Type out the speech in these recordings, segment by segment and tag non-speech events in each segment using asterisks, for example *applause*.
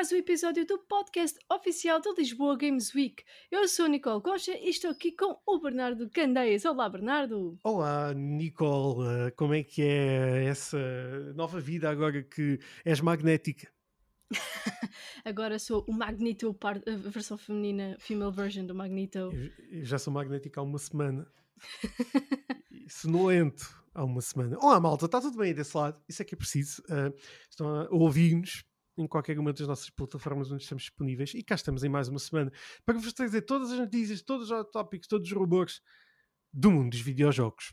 mais um episódio do podcast oficial da Lisboa Games Week. Eu sou a Nicole Concha e estou aqui com o Bernardo Candeias. Olá, Bernardo. Olá, Nicole. Como é que é essa nova vida agora que és magnética? *laughs* Agora sou o Magneto, a versão feminina, female version do Magneto. Eu já sou magnética há uma semana. *laughs* Sonolento há uma semana. Olá, malta, está tudo bem desse lado? Isso é que é preciso. Uh, estão a ouvir-nos em qualquer uma das nossas plataformas onde estamos disponíveis e cá estamos em mais uma semana para vos trazer todas as notícias, todos os tópicos, todos os rumores do mundo dos videojogos.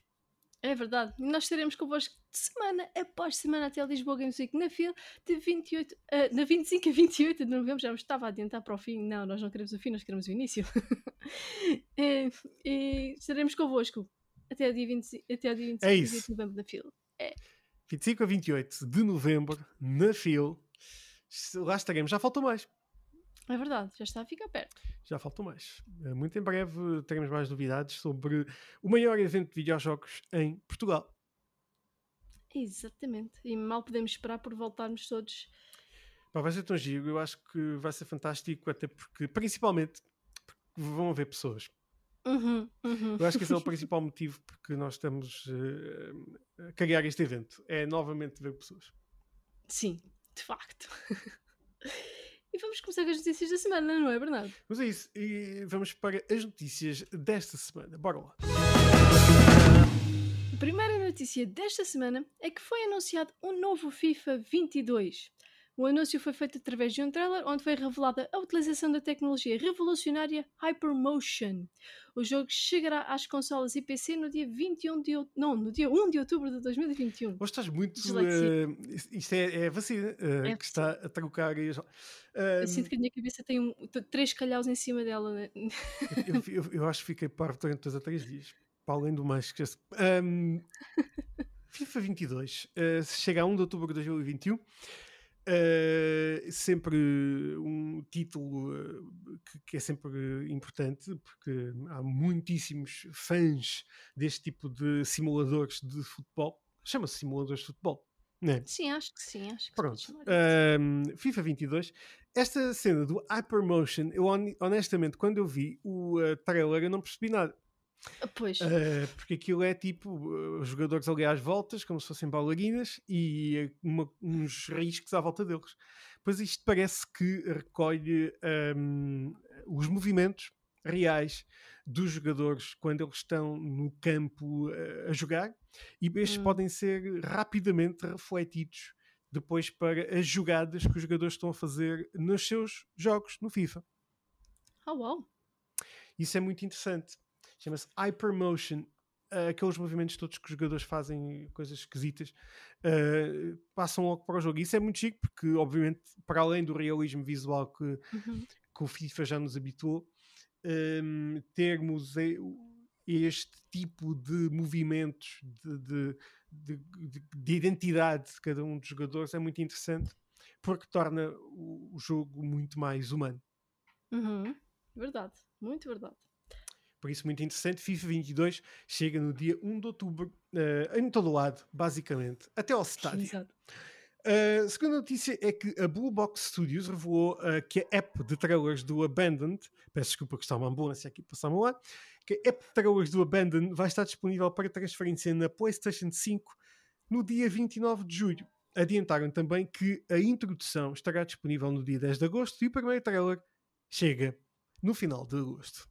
É verdade. Nós estaremos convosco de semana após semana até Lisboa Games Week na fila de 28, uh, na 25 a 28 de novembro. Já me estava a adiantar para o fim. Não, nós não queremos o fim, nós queremos o início. *laughs* e, e estaremos convosco até o dia, 20, até o dia 25 é de novembro na fila. É. 25 a 28 de novembro na fila. Lá estaremos. Já faltou mais. É verdade, já está a ficar perto. Já faltou mais. Eh, muito em breve teremos mais novidades sobre o maior evento de videojogos em Portugal. Exatamente. E mal podemos esperar por voltarmos todos. Pá, vai ser tão giro. Eu acho que vai ser fantástico, até porque, principalmente, porque vão haver pessoas. Uhum, uhum. Eu acho que esse é o *laughs* principal motivo porque nós estamos uh, a criar este evento. É novamente ver pessoas. Sim, de facto. *laughs* E vamos começar com as notícias da semana, não é, Bernardo? Mas é isso. E vamos para as notícias desta semana. Bora lá. A primeira notícia desta semana é que foi anunciado um novo FIFA 22. O anúncio foi feito através de um trailer onde foi revelada a utilização da tecnologia revolucionária Hypermotion. O jogo chegará às consolas e PC no dia 21 de não, no dia 1 de outubro de 2021. Hoje estás muito. Uh, isto é, é vacina uh, é que está a trocar. Uh, eu sinto que a minha cabeça tem um, três calhaus em cima dela. Né? eu, eu, eu, acho que fiquei parvo durante dois a três dias. Para além do mais que. Um, *laughs* FIFA 22 uh, chega a 1 de outubro de 2021. Uh, sempre um título uh, que, que, é sempre importante, porque há muitíssimos fãs deste tipo de simuladores de futebol. Chama-se simuladores de futebol. Né? Sim, acho que sim. Acho que Pronto. Uh, FIFA 22. Esta cena do Hypermotion, eu honestamente, quando eu vi o uh, trailer, eu não percebi nada. Pois. Uh, porque aquilo é tipo os jogadores ali às voltas, como se fossem bailarinas, e uma, uns riscos à volta deles. Pois isto parece que recolhe um, os movimentos reais dos jogadores quando eles estão no campo uh, a jogar, e estes hum. podem ser rapidamente refletidos depois para as jogadas que os jogadores estão a fazer nos seus jogos no FIFA. Oh, wow. Isso é muito interessante chama-se Hypermotion. Uh, aqueles movimentos todos que os jogadores fazem, coisas esquisitas, uh, passam logo para o jogo. E isso é muito chique, porque, obviamente, para além do realismo visual que, uhum. que o FIFA já nos habituou, um, termos este tipo de movimentos de, de, de, de, identidade de cada um dos jogadores é muito interessante, porque torna o, o jogo muito mais humano. Uhum. Verdade, muito verdade. Por isso, muito interessante. FIFA 22 chega no dia 1 de outubro, uh, em todo o lado, basicamente, até ao estádio. Exato. Uh, a segunda notícia é que a Blue Box Studios revelou uh, que a app de trailers do Abandoned, peço desculpa que está uma ambulância aqui passar lá, que a app de trailers do Abandoned vai estar disponível para transferência na PlayStation 5 no dia 29 de julho. Adiantaram também que a introdução estará disponível no dia 10 de agosto e o primeiro trailer chega no final de agosto.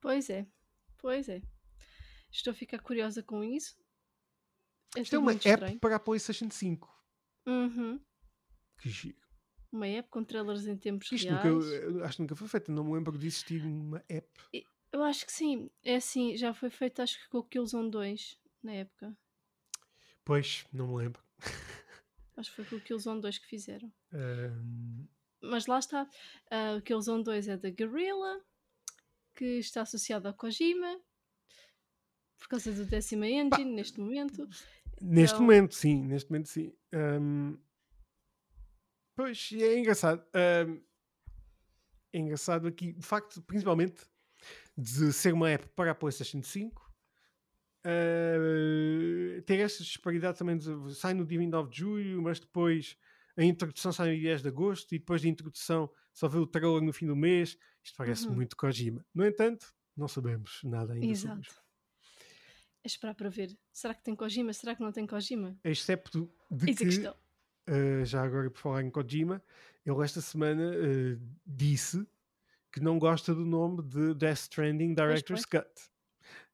Pois é, pois é. Estou a ficar curiosa com isso. É Isto é uma app estranho. para a PlayStation 5. Uhum. Que giro. Uma app com trailers em tempos Isto reais. Nunca, acho que nunca foi feita. Não me lembro de existir uma app. Eu acho que sim. É assim, já foi feita acho que com o Killzone 2 na época. Pois, não me lembro. *laughs* Acho que foi com o Killzone 2 que fizeram. Um... Mas lá está. Uh, o Killzone 2 é da Guerrilla que está associado ao Kojima por causa do décima engine neste momento. Neste então... momento, sim, neste momento sim. Um, pois é engraçado. Um, é engraçado aqui o facto, principalmente, de ser uma app para a PlayStation 5. Uh, ter esta disparidade também de, sai no dia 29 de julho, mas depois a introdução sai no 10 de agosto e depois da introdução só vê o trailer no fim do mês. Isto parece Uhum. muito Kojima. No entanto, não sabemos nada ainda sobre Exato. isto. É esperar para ver. Será que tem Kojima? Será que não tem Kojima? Excepto de a que, uh, já agora por falar em Kojima, ele esta semana uh, disse que não gosta do nome de Death Stranding Director's Cut.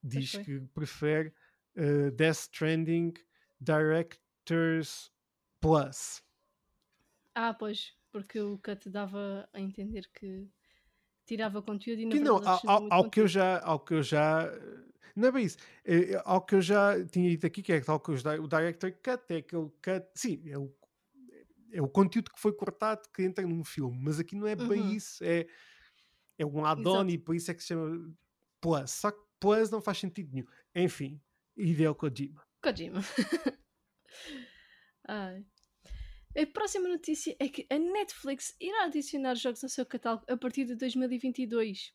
Diz que prefere uh, Death Stranding Director's Plus. Ah, pois, porque o Cut dava a entender que tirava conteúdo e na Que não, verdade ao, ao- ao que eu já, ao que eu já, não é bem isso, Eh, ao que eu já tinha dito aqui, que é tal que o Director Cut é aquele cut, sim, é o, é o conteúdo que foi cortado que entra num filme, mas aqui não é bem Uhum. isso, é, é um add-on e por isso é que se chama Plus, só que Plus não faz sentido nenhum. Enfim, Hideo Kojima. Kojima. *laughs* Ai. A próxima notícia é que a Netflix irá adicionar jogos ao seu catálogo a partir de 2022.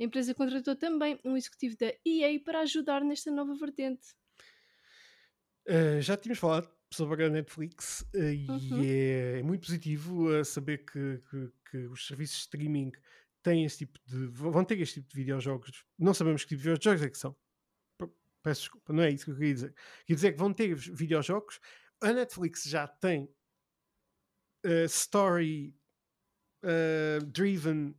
A empresa contratou também um executivo da EA para ajudar nesta nova vertente. Uh, já tínhamos falado sobre a Netflix uh, Uhum. e é, é muito positivo uh, saber que, que- que os serviços de streaming têm esse tipo de. vão ter este tipo de videojogos. Não sabemos que tipo de videojogos é que são. Peço desculpa, não é isso que eu queria dizer. Queria dizer que vão ter os videojogos. A Netflix já tem uh, story uh, driven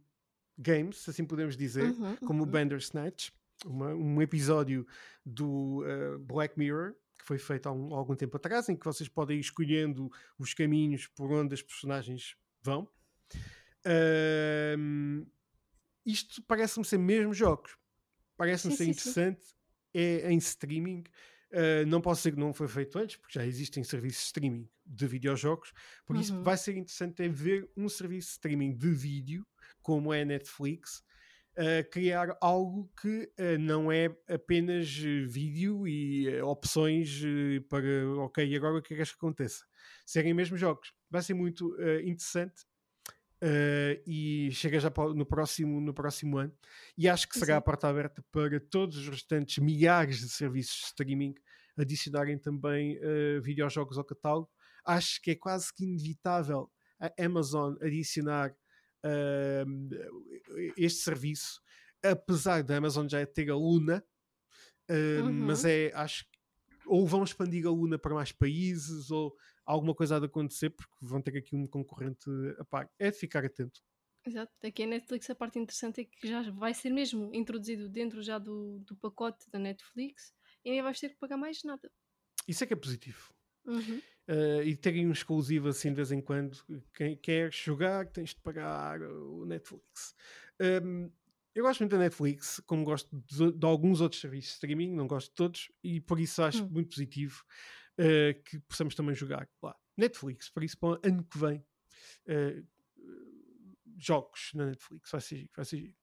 games, se assim podemos dizer Uhum, como o uhum. Bandersnatch, uma- um episódio do uh, Black Mirror que foi feito há, um- há algum tempo atrás, em que vocês podem ir escolhendo os caminhos por onde as personagens vão. Isto parece-me ser mesmo jogos. Parece-me Sim, ser sim, sim. interessante. É em streaming. Ah, não posso dizer que não foi feito antes, porque já existem serviços de streaming de videojogos. Por isso Uhum. vai ser interessante é ver um serviço de streaming de vídeo, como é a Netflix, a criar algo que eh, não é apenas eh, vídeo e eh, opções eh, para, ok, agora o que é que queres que aconteça? Serem mesmo jogos. Vai ser muito eh, interessante eh, e chega já no próximo, no próximo ano. E acho que será a Exato. porta aberta para todos os restantes milhares de serviços de streaming adicionarem também eh, videojogos ao catálogo. Acho que é quase que inevitável a Amazon adicionar ahm, este serviço, apesar da Amazon já ter a Luna, ahm, Uhum. mas é, acho que ou vão expandir a Luna para mais países, ou alguma coisa há de acontecer, porque vão ter aqui um concorrente a par. É de ficar atento. Exato. Aqui a Netflix a parte interessante é que já vai ser mesmo introduzido dentro já do, do pacote da Netflix e nem vais ter que pagar mais nada. Isso é que é positivo. Uhum. Uh, e terem um exclusivo assim de vez em quando. Quem quer jogar, tens de pagar o Netflix. Um, eu gosto muito da Netflix, como gosto de, de alguns outros serviços de streaming, não gosto de todos, e por isso acho Hum. muito positivo uh, que possamos também jogar lá. Netflix, por isso para o ano que vem, uh, jogos na Netflix, vai ser giro, vai ser giro.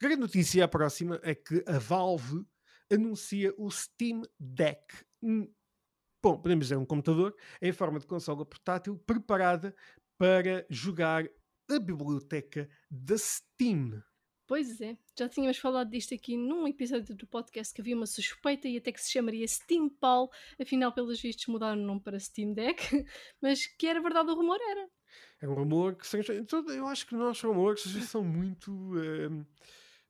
Grande notícia, a próxima, é que a Valve anuncia o Steam Deck. Um bom, podemos dizer um computador em forma de consola portátil preparada para jogar a biblioteca da Steam. Pois é, já tínhamos falado disto aqui num episódio do podcast que havia uma suspeita e até que se chamaria Steam Pal, afinal, pelos vistos, mudaram o nome para Steam Deck, *laughs* mas que era verdade o rumor, era. É um rumor que eu acho que os nossos rumores são muito ehm,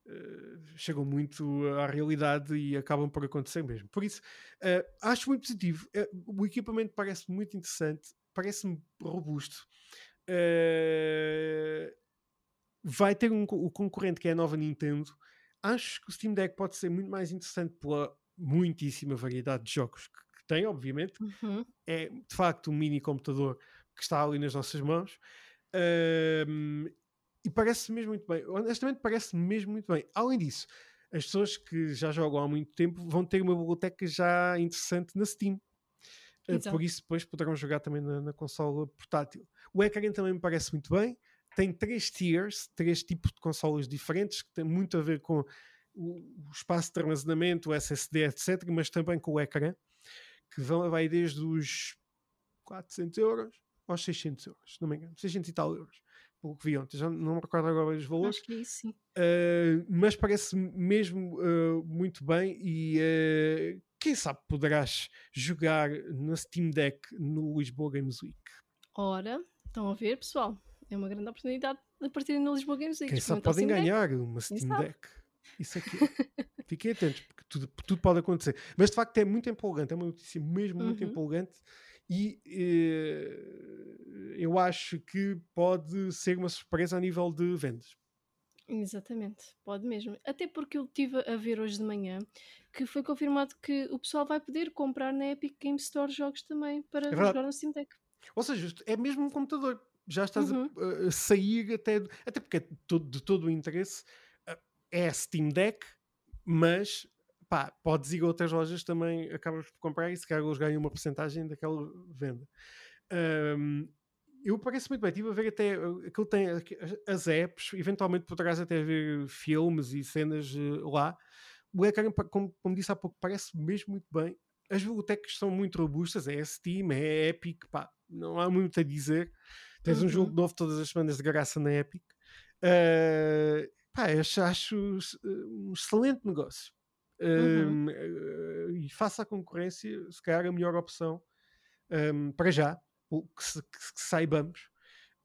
eh, chegam muito à realidade e acabam por acontecer mesmo. Por isso, eh, acho muito positivo. Eh, o equipamento parece muito interessante, parece-me robusto. Vai ter um, o concorrente que é a nova Nintendo. Acho que o Steam Deck pode ser muito mais interessante pela muitíssima variedade de jogos que, que tem, obviamente Uhum. é de facto um mini computador que está ali nas nossas mãos Ahm, e parece mesmo muito bem. Honestamente, parece mesmo muito bem. Além disso, as pessoas que já jogam há muito tempo vão ter uma biblioteca já interessante na Steam. Ah, Exato. por isso, depois poderão jogar também na, na consola portátil. O ecrã também me parece muito bem. Tem três tiers, três tipos de consolas diferentes, que têm muito a ver com o, o espaço de armazenamento, o SSD, etc., mas também com o ecrã, que vão, vai desde os 400 euros aos 600 euros, se não me engano, 600 e tal euros, pelo que vi ontem, já não me recordo agora os valores, Acho que é isso, sim. Uh, mas parece mesmo uh, muito bem e uh, quem sabe poderás jogar na Steam Deck no Lisboa Games Week. Ora, Estão a ver, pessoal? É uma grande oportunidade de partirem no Lisboa Games Week. Quem sabe podem Steam Deck. ganhar uma Steam? Deck. Isso aqui. *laughs* Fiquem atentos, porque tudo, tudo pode acontecer. Mas de facto é muito empolgante, é uma notícia mesmo muito Uhum. empolgante e eh, eu acho que pode ser uma surpresa a nível de vendas. Exatamente, pode mesmo. Até porque eu estive a ver hoje de manhã que foi confirmado que o pessoal vai poder comprar na Epic Game Store jogos também para É jogar no Steam Deck. Ou seja, é mesmo um computador. Já estás a- Uhum. a, a sair até. Até porque é de todo, de todo o interesse. eh, É Steam Deck, mas pá, podes ir a outras lojas também, acabas por comprar e se calhar eles ganham uma porcentagem daquela venda. Ahm, eu parece muito bem, estive a ver até uh, aquilo tem aqui, as- apps, eventualmente poderás até ver filmes e cenas uh, lá. O ecrã, pa- como, como disse há pouco, parece mesmo muito bem. As bibliotecas são muito robustas, é Steam, é Epic, pá, não há muito a dizer. Tens um Uhum. jogo novo todas as semanas de graça na Epic. Uh, pá, acho, acho um excelente negócio. Uhum. Um, uh, e face à concorrência, se calhar a melhor opção um, para já, o que, se- que que saibamos,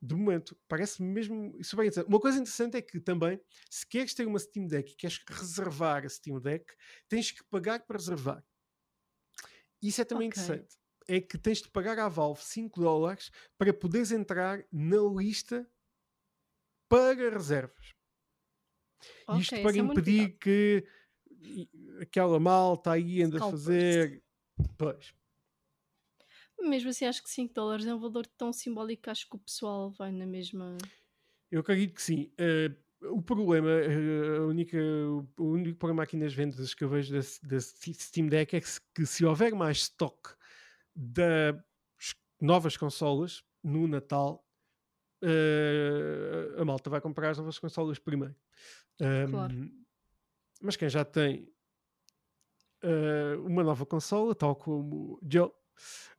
de momento, parece-me mesmo super interessante. Uma coisa interessante é que também, se queres ter uma Steam Deck e queres reservar a Steam Deck, tens que pagar para reservar. Isso é também Ok. interessante. É que tens de pagar à Valve 5 dólares para poderes entrar na lista para reservas. Ok, Isto isso para é impedir novidade. que i- aquela malta aí anda a fazer. Pois. Mesmo assim, acho que 5 dólares é um valor tão simbólico que acho que o pessoal vai na mesma. Eu acredito que sim. Eh, o problema, eh, a única, o único problema aqui nas vendas que eu vejo da, da Steam Deck é que se, que se houver mais stock das novas consolas no Natal, eh, a malta vai comprar as novas consolas primeiro. Claro. Ahm, Mas quem já tem eh, uma nova consola, tal como Joe,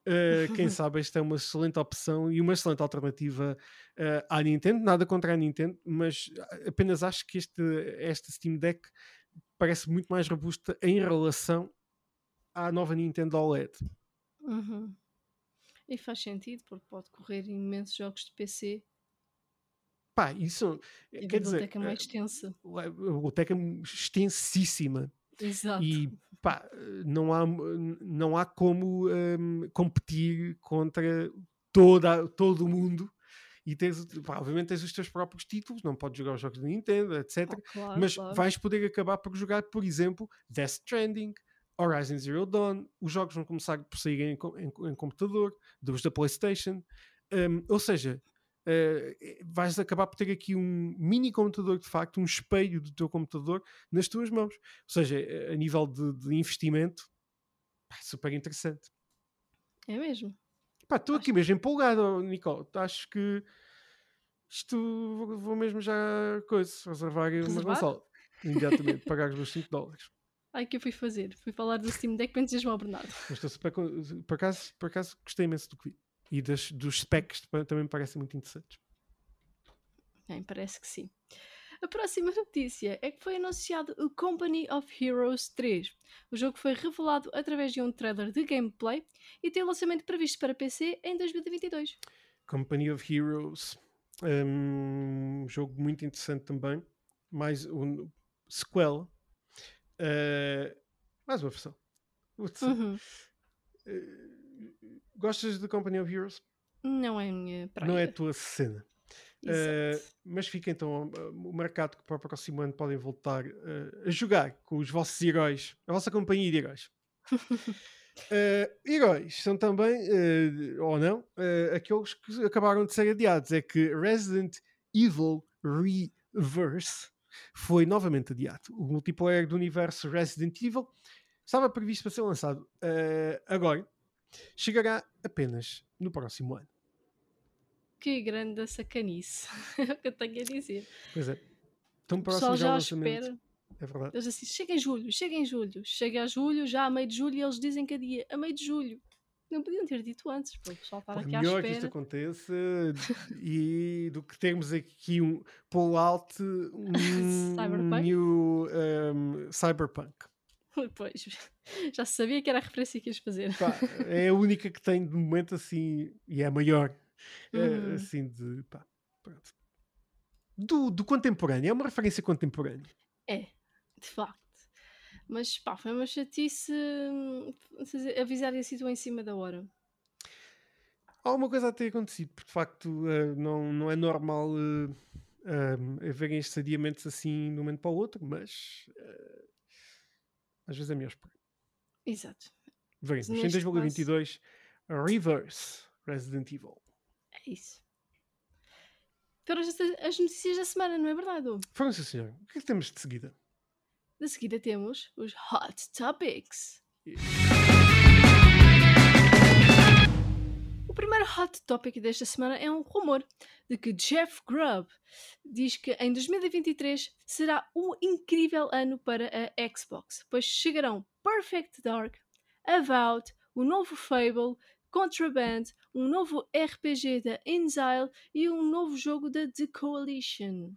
eh, quem *laughs* sabe esta é uma excelente opção e uma excelente alternativa eh, à Nintendo. Nada contra a Nintendo, mas apenas acho que este, esta Steam Deck parece muito mais robusta em relação à nova Nintendo OLED. Uhum. E faz sentido, porque pode correr imensos jogos de PC Pá, isso e a quer dizer, biblioteca é mais extensa. a biblioteca é extensíssima. Exato. e pá, não há, não há como hum, competir contra toda, todo o mundo e tens, pá, obviamente tens os teus próprios títulos, não podes jogar os jogos da Nintendo, etc. Oh, claro, mas claro. vais poder acabar por jogar, por exemplo, Death Stranding, Horizon Zero Dawn, os jogos vão começar por sair em, em- em computador, dos da Playstation, Hum, ou seja, eh, vais acabar por ter aqui um mini computador de facto, um espelho do teu computador nas tuas mãos. Ou seja, eh, a nível de, de investimento, pá, super interessante. É mesmo. Estou aqui mesmo empolgado, oh, Nicole. Acho que isto vou- mesmo já coisa, reservar uma consola. Imediatamente, *laughs* pagar os meus 5 dólares. Ai, que eu fui fazer? Fui falar do Steam Deck para entusiasmar o Bernardo. Mas estou super, por, acaso, por acaso gostei imenso do que vi. E das, dos specs também- me parecem muito interessantes. Bem, parece que sim. A próxima notícia é que foi anunciado o Company of Heroes 3. O jogo foi revelado através de um trailer de gameplay e tem o lançamento previsto para PC em 2022. Company of Heroes, um jogo muito interessante também. Mais um sequel. Uh, mais uma versão. Uhum. uh, gostas de Company of Heroes? Não é a minha praia. Não é a tua cena. *laughs* Uh, mas fica então uh, marcado que para o próximo ano podem voltar uh, a jogar com os vossos heróis, a vossa companhia de heróis. *laughs* Heróis são também, ou não, aqueles que acabaram de ser adiados. É que Resident Evil Reverse foi novamente adiado. O multiplayer do universo Resident Evil estava previsto para ser lançado agora, chegará apenas no próximo ano. Que grande sacanice. *laughs* é o que eu tenho a dizer. Pois é. Tão próximo já lançamento. espera. É verdade. Eles assim, chega em julho, chega em julho, chega a julho, já a meio de julho, e eles dizem que a dia a meio de julho. Não podiam ter dito antes, para o pessoal estar Pô, aqui à melhor que isto espera. aconteça e do que termos aqui um pull out um *laughs* Cyberpunk? new um, cyberpunk. *laughs* Pois, já se sabia que era a referência que ias fazer. Pá, é a única que tem de momento assim e é a maior Uh, assim de. Pá, pronto. Do, do contemporâneo, é uma referência contemporânea. É, de facto. Mas pá, foi uma chatice hum, avisar assim tão em cima da hora. Alguma coisa a ter acontecido, porque de facto uh, não, não é normal uh, uh, haverem estes adiamentos assim de um momento para o outro, mas uh, às vezes é melhor esperar. Exato. Veremos. Em 2022, caso... Reverse Resident Evil. É isso. Foram as notícias da semana, não é verdade? Sim, senhor. O que é que temos de seguida? De seguida temos os Hot Topics. O primeiro hot topic desta semana é um rumor de que Jeff Grubb diz que em 2023 será um incrível ano para a Xbox, pois chegarão Perfect Dark, Avowed, o novo Fable, Contraband, um novo RPG da Inzile e um novo jogo da The Coalition.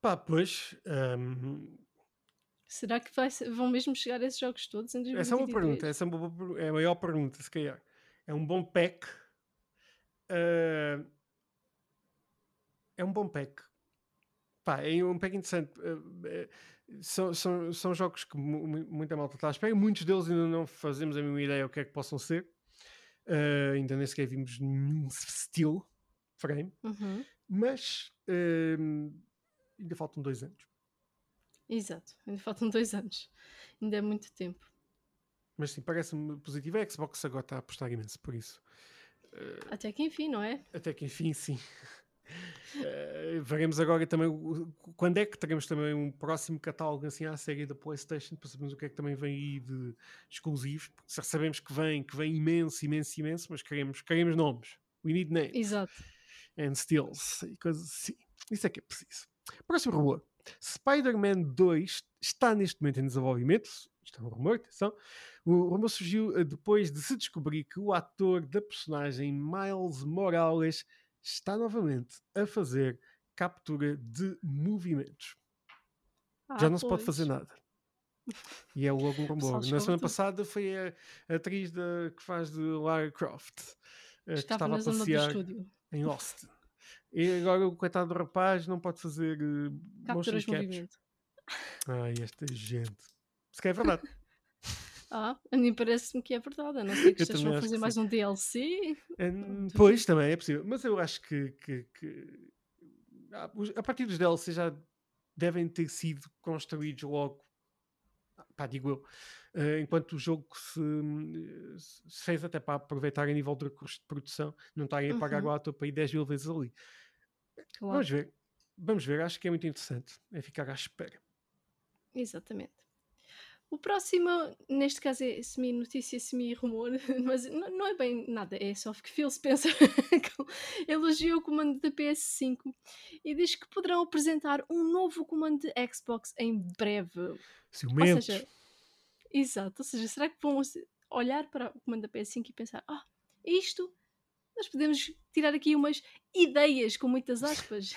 Pá, pois. Um... Será que vai, vão mesmo chegar esses jogos todos em 2023? Essa é uma pergunta, essa é, uma, é a maior pergunta, se calhar. É um bom pack. Uh... É um bom pack. Pá, é um pack interessante. Uh, são, são, são jogos que muita malta está à espera. Muitos deles ainda não fazemos a mesma ideia o que é que possam ser. Ainda nem sequer vimos nenhum *laughs* steel frame. Uhum. Mas uh, ainda faltam dois anos. Exato, ainda faltam dois anos. Ainda é muito tempo. Mas sim, parece-me positivo. A Xbox agora está a apostar imenso por isso. Uh, até que enfim, não é? Até que enfim, sim. Uh, *laughs* veremos agora também quando é que teremos também um próximo catálogo assim à série da PlayStation para sabermos o que é que também vem aí de exclusivos. Porque sabemos que vem, que vem imenso, imenso, imenso, mas queremos, queremos nomes. We need names. Exato. And stills e coisas assim. Isso é que é preciso. Próximo rumor. Spider-Man 2 está neste momento em desenvolvimento. Isto é um rumor, atenção. O rumor surgiu eh, depois de se descobrir que o ator da personagem Miles Morales está novamente a fazer captura de movimentos. Ah, Já não pois. se pode fazer nada. E é logo um *laughs* rumor. Na semana passada foi a, atriz que faz de Lara Croft estava, que estava a passear em Austin. E agora o coitado do rapaz não pode fazer uh, capturas de movimento. Ai, esta gente. Se é verdade. *laughs* Ah, a mim parece-me que é verdade. A não ser que estejam a fazer mais sim. um DLC. Pois, também é possível. Mas eu acho que, que, que, a partir dos DLC já devem ter sido construídos logo. Pá, digo eu. Uh, enquanto o jogo se, se, fez até para aproveitar a nível de recursos de produção, não estarem a pagar uhum. o ator para ir 10 mil vezes ali. Claro. Vamos ver. Vamos ver. Acho que é muito interessante. É ficar à espera. Exatamente. O próximo, neste caso, é semi-notícia, semi-rumor, *laughs* mas não, não, é bem nada, é só que Phil Spencer *laughs* elogiou o comando da PS5 e diz que poderão apresentar um novo comando de Xbox em breve. Ciumentos. Ou seja, exato, ou seja, será que vão olhar para o comando da PS5 e pensar, ah, isto, nós podemos tirar aqui umas ideias com muitas aspas.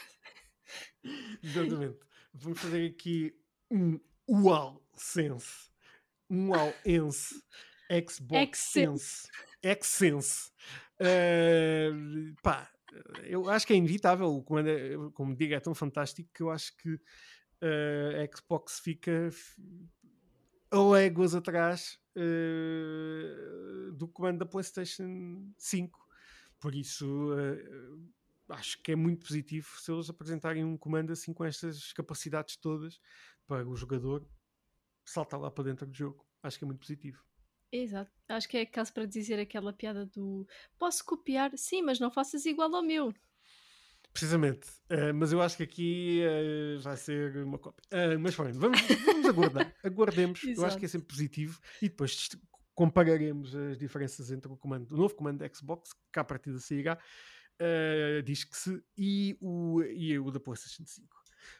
*laughs* Exatamente. Vamos fazer aqui um Uau Sense. Um Uau Ense. Xbox Sense. Xsense. Uh, pá, eu acho que é inevitável. Como, é, como digo, é tão fantástico que eu acho que uh, a Xbox fica a léguas atrás uh, do comando da PlayStation 5. Por isso, uh, acho que é muito positivo se eles apresentarem um comando assim com estas capacidades todas para o jogador saltar lá para dentro do jogo. Acho que é muito positivo. Exato. Acho que é caso para dizer aquela piada do posso copiar, sim, mas não faças igual ao meu. Precisamente. Uh, mas eu acho que aqui uh, vai ser uma cópia. Uh, mas pronto, vamos, vamos aguardar. *laughs* Aguardemos. eu acho que é sempre positivo e depois compararemos as diferenças entre o comando, o novo comando Xbox, que a partir da sairá, diz que se, e o, e o da PlayStation 5.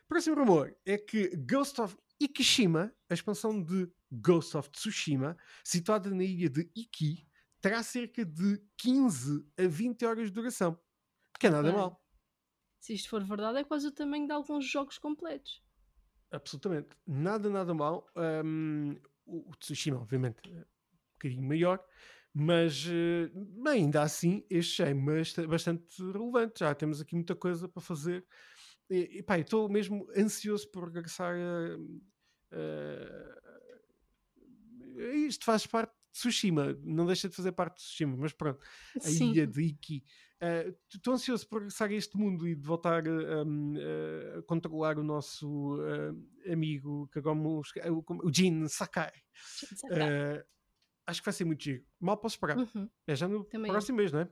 Próximo rumor é que Ghost of Ikishima, a expansão de Ghost of Tsushima, situada na ilha de Iki, terá cerca de 15 a 20 horas de duração. Que é nada Bem, mal. Se isto for verdade, é quase o tamanho de alguns jogos completos. Absolutamente. Nada, nada mal. Um, o Tsushima, obviamente, é um bocadinho maior, Mas eh, ainda assim, este é bast- bastante relevante. Já temos aqui muita coisa para fazer. E, e pá, estou mesmo ansioso por regressar a. a- isto faz parte de Tsushima, não deixa de fazer parte de Tsushima, mas pronto, a Sim. ilha de Iki. Estou ansioso por regressar a este mundo e de voltar a, um, a controlar o nosso uh, amigo Kagome, o, Jin Sakai. Uh, acho que vai ser muito giro. Mal posso esperar. Uhum. É já no Também próximo mês, não é?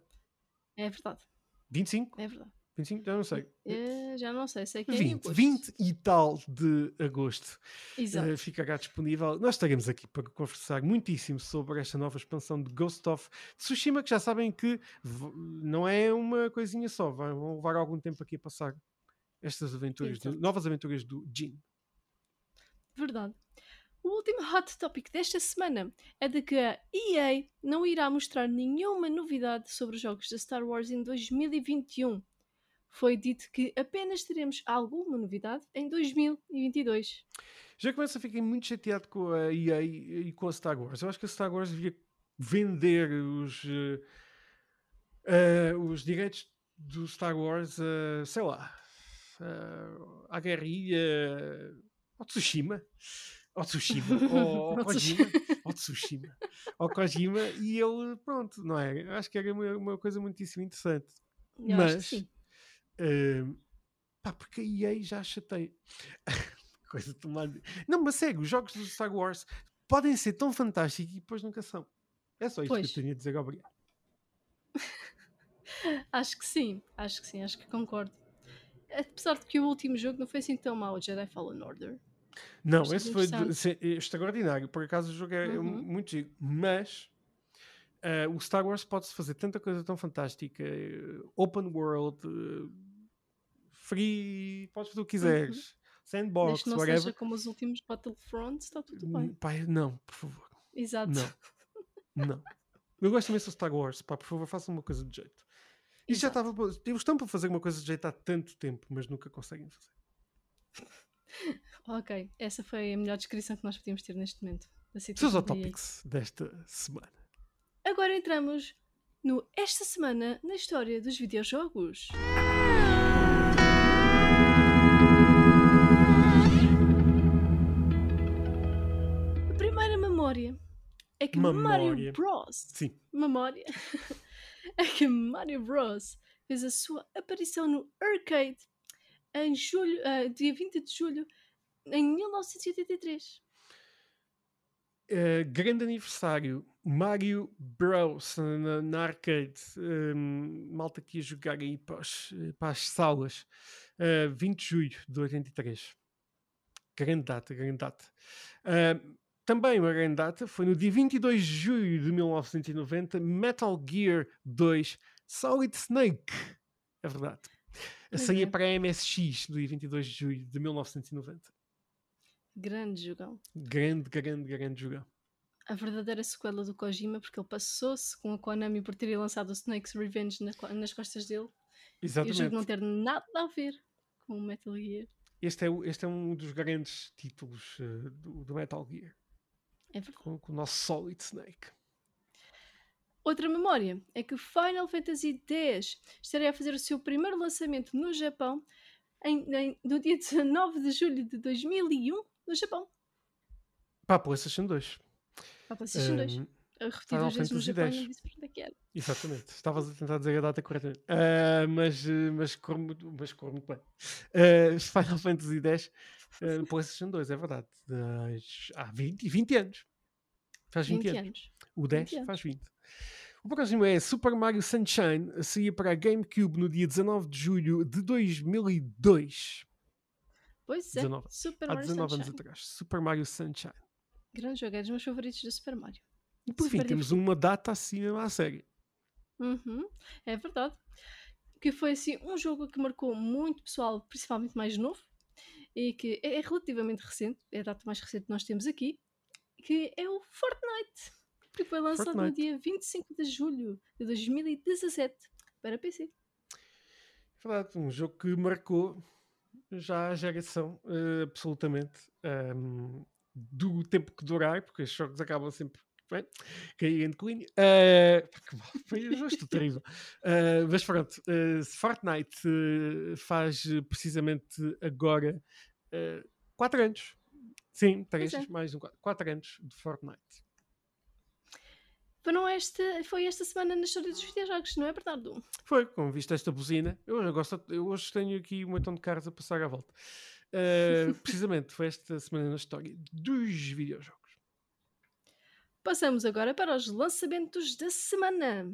É verdade. 25? É verdade. 25? Já não sei. Eh, já não sei, sei que é em 20, agosto. 20 e tal de agosto Exato. uh, ficará disponível. Nós estaremos aqui para conversar muitíssimo sobre esta nova expansão de Ghost of Tsushima, que já sabem que não é uma coisinha só, vão levar algum tempo aqui a passar estas aventuras, do- novas aventuras do Jin. Verdade. O último hot topic desta semana é de que a EA não irá mostrar nenhuma novidade sobre os jogos da Star Wars em 2021. Foi dito que apenas teremos alguma novidade em 2022. Já começo a ficar muito chateado com a EA e com a Star Wars. Eu acho que a Star Wars devia vender os, eh, os direitos do Star Wars, eh, sei lá, eh, à guerrilha, ao Tsushima, ao Tsushima, *laughs* ao, Kojima, ao Tsushima, ao Kojima, e ele, pronto, não é? Acho que era uma, uma coisa muitíssimo interessante. Eu Mas, pá, porque a EA já chatei. *laughs* Coisa tomada. Não, mas sério, os jogos do Star Wars podem ser tão fantásticos e depois nunca são. É só isto Pois. que eu tenho a dizer, obrigado. *laughs* Acho que sim, acho que sim, acho que concordo. Apesar de que o último jogo não foi assim tão mau, o Jedi Fallen Order. Não, esse foi de- extraordinário. Por acaso o jogo é Uhum. muito giro. Mas eh, o Star Wars pode-se fazer tanta coisa tão fantástica. eh, open world, eh, free, podes fazer o que quiseres. Sandbox, Uhum. Desde que não whatever. seja como os últimos Battlefronts, está tudo Hum, bem. Pai, não, por favor. Exato. Não. Não. Eu gosto imenso do Star Wars. Pá, por favor, façam uma coisa de jeito. Isto já estava. Eles estão para fazer uma coisa de jeito há tanto tempo, mas nunca conseguem fazer. Ok, essa foi a melhor descrição que nós podíamos ter neste momento. Seus topics desta semana. Agora entramos no Esta Semana na História dos Videojogos. Memória é que Mario Memória. Bros. Sim. Memória *laughs* é que Mario Bros. fez a sua aparição no arcade em julho, ah, dia 20 de julho em 1983. Eh, grande aniversário. Mario Bros. na, na arcade. Hum, malta que ia jogar aí para, os- para as salas. Eh, 20 de julho de 83. Grande data, grande data. Eh, também uma grande data foi no dia 22 de julho de 1990, Metal Gear 2 Solid Snake. É verdade. Pois Saía é. para a MSX no dia 22 de julho de 1990. Grande jogão. Grande, grande, grande jogão. A verdadeira sequela do Kojima, porque ele passou-se com a Konami por ter lançado o Snake's Revenge nas costas dele e o Exatamente. jogo não ter nada a ver com o Metal Gear. Este é, este é um dos grandes títulos eh, do, do Metal Gear, É verdade. com, com o nosso Solid Snake. Outra memória é que Final Fantasy X estaria a fazer o seu primeiro lançamento no Japão em- em- no dia *laughs* 19 de julho de 2001 no Japão. Para a PlayStation 2. Para a PlayStation 2. Ahm, Eu repeti duas vezes no Japão e disse para onde é que era. exatamente. Estavas a tentar dizer a data corretamente. Ah, mas, eh, mas, corre muito, mas corre muito bem. Ah, Final Fantasy X, eh, PlayStation 2, é verdade. Das- há 20, 20 anos. Faz 20, 20 anos. anos. O 10 20 faz 20. O próximo é Super Mario Sunshine, saía para a GameCube no dia 19 de julho de 2002. Pois é, 19. Super Há Mario 19 anos Sunshine. atrás. Super Mario Sunshine. Grande jogo, é dos meus favoritos do Super Mario. E por fim, temos uma data assim à série. Uhum, é verdade. Que foi assim um jogo que marcou muito pessoal, principalmente mais novo, e que é é relativamente recente, é a data mais recente que nós temos aqui, que é o Fortnite, que foi lançado no Fortnite. dia 25 de julho de 2017 para PC. É verdade, um jogo que marcou já a geração, eh, absolutamente, ehm, do tempo que durar, porque estes jogos acabam sempre Caí em Queen. Uh, foi justo, terrível. Uh, mas pronto, uh, Fortnite uh, faz precisamente agora 4 anos. Sim, 3 é. mais um 4 anos de Fortnite. Foram esta, foi esta semana na história dos videojogos, não é verdade? Foi, como viste esta buzina. Eu, eu, gosto, eu hoje tenho aqui um montão de carros a passar à volta. *laughs* Precisamente, foi esta semana na história dos videojogos. Passamos agora para os lançamentos da semana.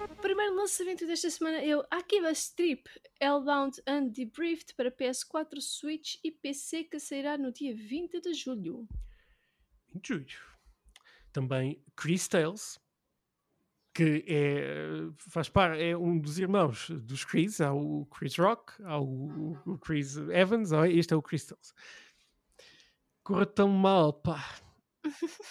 O primeiro lançamento desta semana é o Akiba Strip Hellbound and Debriefed para PS4, Switch e PC que sairá no dia 20 de julho. 20 de julho. Também Chris Tales, que é, faz parte, é um dos irmãos dos Chris, há o Chris Rock, há o, o Chris Evans, este é o Chris Tales corra tão mal, pá. *laughs*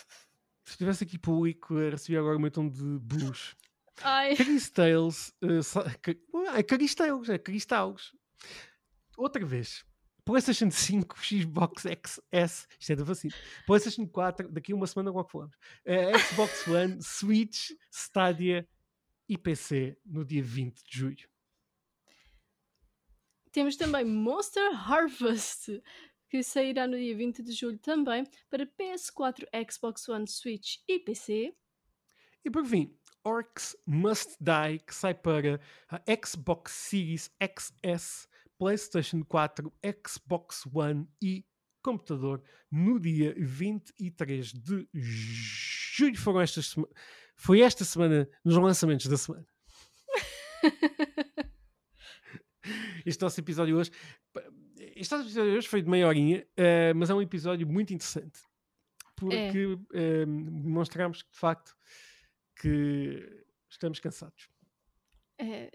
Se tivesse aqui público, recebia agora um tom de blues. Ai. Caristales. Uh, é Caristales, é Cristales. Outra vez. PlayStation 5, Xbox XS, isto é da vacina. PlayStation 4, daqui a uma semana logo falamos. Uh, Xbox *laughs* One, Switch, Stadia e PC no dia 20 de julho. Temos também Monster Harvest que sairá no dia 20 de julho também para PS4, Xbox One, Switch e PC. E por fim, Orcs Must Die, que sai para a Xbox Series XS, PlayStation 4, Xbox One e computador no dia 23 de julho. Foram estas Foi esta semana nos lançamentos da semana. *laughs* este nosso episódio hoje este episódio hoje foi de meia horinha, uh, mas é um episódio muito interessante. Porque é. uh, demonstramos que, de facto, que estamos cansados. É,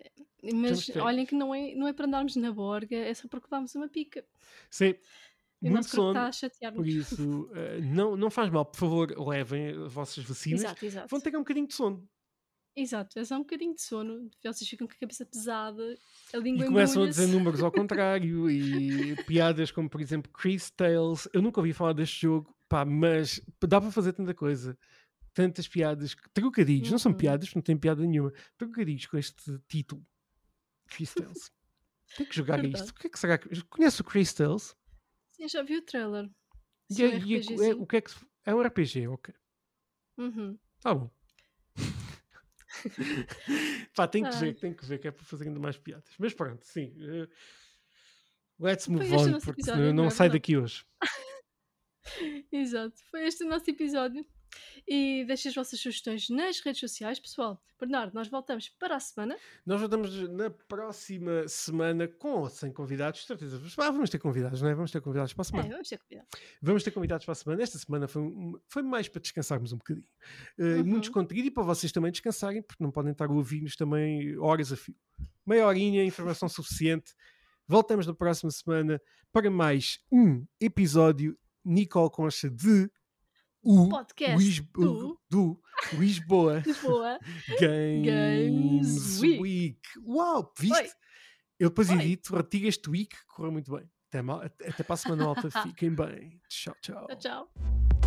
mas olhem que não é, não é para andarmos na borga, é só porque vamos uma pica. Sim. E muito sono, por isso uh, não, não faz mal, por favor, levem as vossas vacinas. Exato, exato. Vão ter um bocadinho de sono. Exato, é só um bocadinho de sono, vocês ficam com a cabeça pesada, a língua E começam a dizer números ao contrário e *laughs* piadas como, por exemplo, Chris Tales. Eu nunca ouvi falar deste jogo, pá, mas dá para fazer tanta coisa. Tantas piadas, trocadilhos, uhum. não são uhum. piadas, não tem piada nenhuma. Trocadilhos com este título, Chris Tales. Tem que jogar Verdade. isto. O que é que será que. Conhece o Chris Tales? Sim, já vi o trailer. E, é, e é, é, o que é que. É um RPG, ok. Uhum. Tá bom. *laughs* Pá, tem que ver, tem que ver, que é para fazer ainda mais piadas. Mas pronto, sim. Uh, let's move on, porque episódio, não, não sai daqui hoje. *laughs* Exato, foi este o nosso episódio e deixem as vossas sugestões nas redes sociais, pessoal. Bernardo, nós voltamos para a semana. Nós voltamos na próxima semana com ou sem convidados, certeza. Ah, vamos ter convidados, não é? Vamos ter convidados para a semana. É, vamos ter convidados. Vamos ter convidados para a semana. Esta semana foi, foi mais para descansarmos um bocadinho. Uh, uhum. Muito conteúdo e para vocês também descansarem, porque não podem estar a ouvir-nos também horas a fio. Meia horinha, informação suficiente. Voltamos na próxima semana para mais um episódio Nicole Concha de o podcast Luís, do, do Lisboa, *laughs* Lisboa Games, Games Week. Week. Uau, viste? Oi. Eu depois Oi. edito, retiro este week, correu muito bem. Até, até para a semana alta, *laughs* fiquem bem. Tchau, tchau. Tchau, tchau.